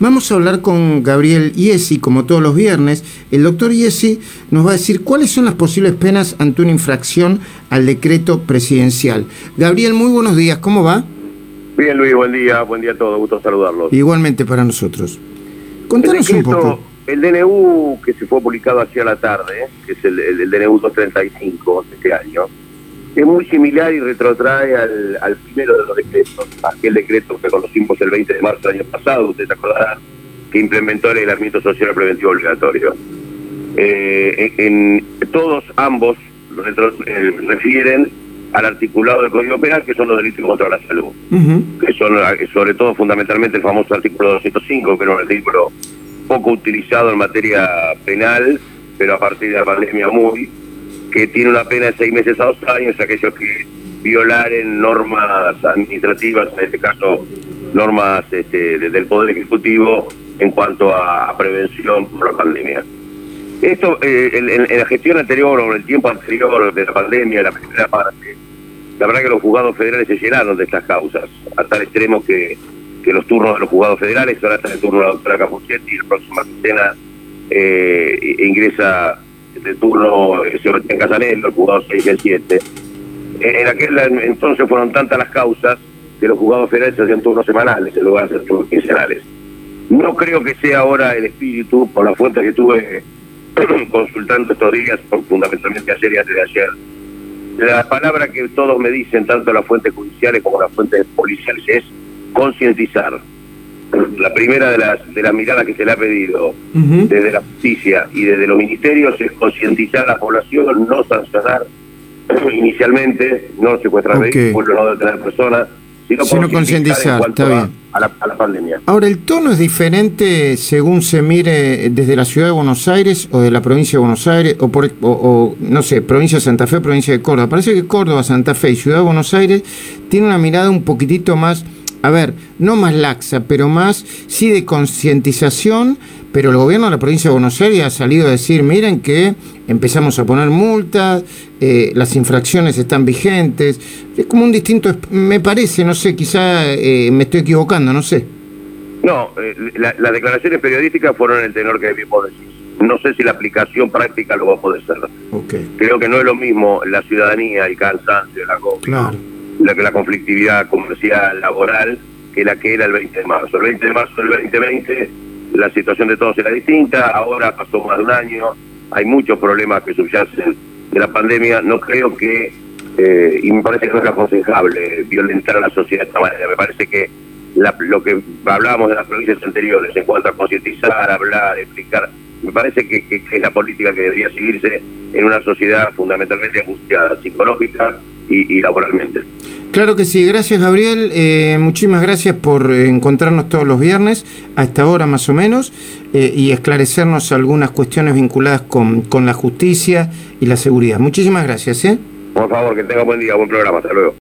Vamos a hablar con Gabriel Iesi, como todos los viernes. El doctor Iesi nos va a decir cuáles son las posibles penas ante una infracción al decreto presidencial. Gabriel, muy buenos días, ¿cómo va? Bien, Luis, buen día, buen día a todos, gusto saludarlos. Igualmente para nosotros. Contanos un poco. El DNU que se fue publicado hacia la tarde, que es el, el DNU 235 de este año, es muy similar y retrotrae al, primero de los decretos, aquel decreto que conocimos el 20 de marzo del año pasado, ustedes acordarán, que implementó el aislamiento social preventivo obligatorio. Eh, en, todos ambos eh, refieren al articulado del Código Penal, que son los delitos contra la salud, que son eh, sobre todo fundamentalmente el famoso artículo 205, que era un artículo poco utilizado en materia penal, pero a partir de la pandemia muy, que tiene una pena de seis meses a dos años, aquellos que violaren normas administrativas, en este caso normas este, del Poder Ejecutivo en cuanto a, prevención por la pandemia. Esto, eh, en, la gestión anterior o en el tiempo anterior de la pandemia, la primera parte, la verdad que los juzgados federales se llenaron de estas causas, a tal extremo que, que los turnos de los juzgados federales, ahora está el turno de la doctora Capuchetti, la próxima quincena eh, ingresa de turno eh, en Casanelo, el juzgado 6 y el 7. En aquel entonces fueron tantas las causas que los juzgados federales se hacían turnos semanales en lugar de hacer turnos quincenales. No creo que sea ahora el espíritu, por la fuente que estuve consultando estos días, fundamentalmente ayer y antes de ayer. La palabra que todos me dicen, tanto las fuentes judiciales como las fuentes policiales, es concientizar la primera de las, de las miradas que se le ha pedido desde la justicia y desde los ministerios es concientizar a la población, no sancionar inicialmente, no secuestrar okay. vehículos, no detener personas, sino, concientizar, está bien. A, la, pandemia. Ahora, ¿el tono es diferente según se mire desde la ciudad de Buenos Aires o de la provincia de Buenos Aires o, por, o, no sé, provincia de Santa Fe, provincia de Córdoba? Parece que Córdoba, Santa Fe y Ciudad de Buenos Aires tiene una mirada un poquitito más a ver, no más laxa, pero más sí de concientización, pero el gobierno de la provincia de Buenos Aires ha salido a decir, miren que empezamos a poner multas, eh, las infracciones están vigentes, es como un distinto, me parece, no sé, quizá eh, me estoy equivocando, no sé. No, eh, las declaraciones periodísticas fueron en el tenor que mismo decís. No sé si la aplicación práctica lo va a poder ser. Creo que no es lo mismo la ciudadanía, el cansancio, la claro la, la conflictividad comercial, laboral, que la que era el 20 de marzo. El 20 de marzo del 2020 la situación de todos era distinta, ahora pasó más de un año, hay muchos problemas que subyacen de la pandemia, no creo que, eh, y me parece que no es aconsejable violentar a la sociedad de esta manera, me parece que lo que hablábamos de las provincias anteriores en cuanto a concientizar, hablar, explicar, me parece que, que, es la política que debería seguirse en una sociedad fundamentalmente angustiada psicológica y, laboralmente. Claro que sí, gracias Gabriel, eh, muchísimas gracias por encontrarnos todos los viernes, a esta hora más o menos, eh, y esclarecernos algunas cuestiones vinculadas con, con la justicia y la seguridad. Muchísimas gracias. ¿eh? Por favor, que tenga buen día, buen programa, hasta luego.